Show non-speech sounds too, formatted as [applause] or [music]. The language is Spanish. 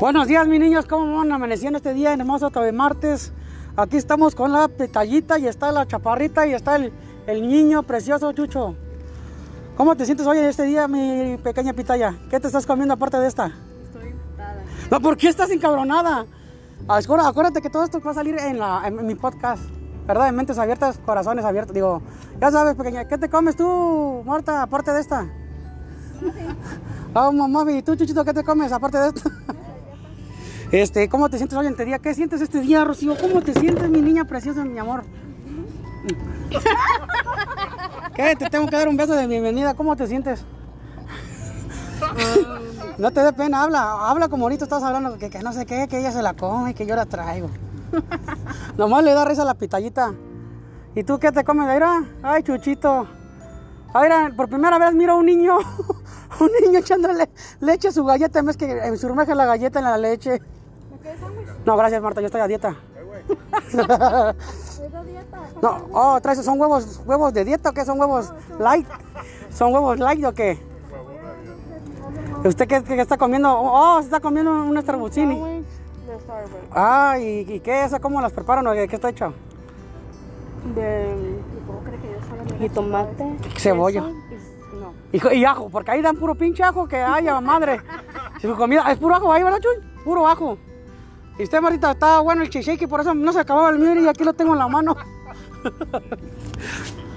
Buenos días, mis niños. ¿Cómo van amaneciendo este día hermoso de martes? Aquí estamos con la petallita y está la chaparrita y está el, el niño precioso, Chucho. ¿Cómo te sientes hoy en este día, mi pequeña pitaya? ¿Qué te estás comiendo aparte de esta? Estoy encantada. No, ¿por qué estás encabronada? Acuérdate, que todo esto va a salir en, la, en mi podcast. ¿Verdad? De mentes abiertas, corazones abiertos. Digo, ya sabes, pequeña, ¿qué te comes tú, Marta, aparte de esta? Oh, [laughs] mamá, ¿y tú, Chuchito, qué te comes aparte de esto? [laughs] Este, ¿cómo te sientes hoy en este día? ¿Qué sientes este día, Rocío? ¿Cómo te sientes, mi niña preciosa, mi amor? [laughs] ¿Qué? Te tengo que dar un beso de bienvenida. ¿Cómo te sientes? No te dé pena, habla, habla como ahorita estás hablando, que, que no sé qué, que ella se la come, que yo la traigo. [laughs] Nomás le da risa a la pitallita. ¿Y tú qué te comes? Mira, ay, chuchito. Mira, por primera vez miro a un niño, [laughs] un niño echándole leche a su galleta, en vez que en surmeje la galleta en la leche. No, gracias Marta, yo estoy a dieta. No, oh, traes, ¿son huevos, huevos de dieta o qué? ¿Son huevos light? ¿Son huevos light o qué? ¿Usted qué, qué está comiendo? Oh, se está comiendo un Starbucks. Ah, ¿y, y qué es? ¿Cómo las preparan o qué está hecho? De... ¿Cómo crees que yo solamente? Jitomate. Cebolla. queso y- No. Y, y ajo, porque ahí dan puro pinche ajo que haya, madre. Si su comida es puro ajo ahí, ¿verdad, Chuy? Puro ajo. Y usted, Marita, está bueno el cheesecake, por eso no se acababa el mío y aquí lo tengo en la mano. [laughs]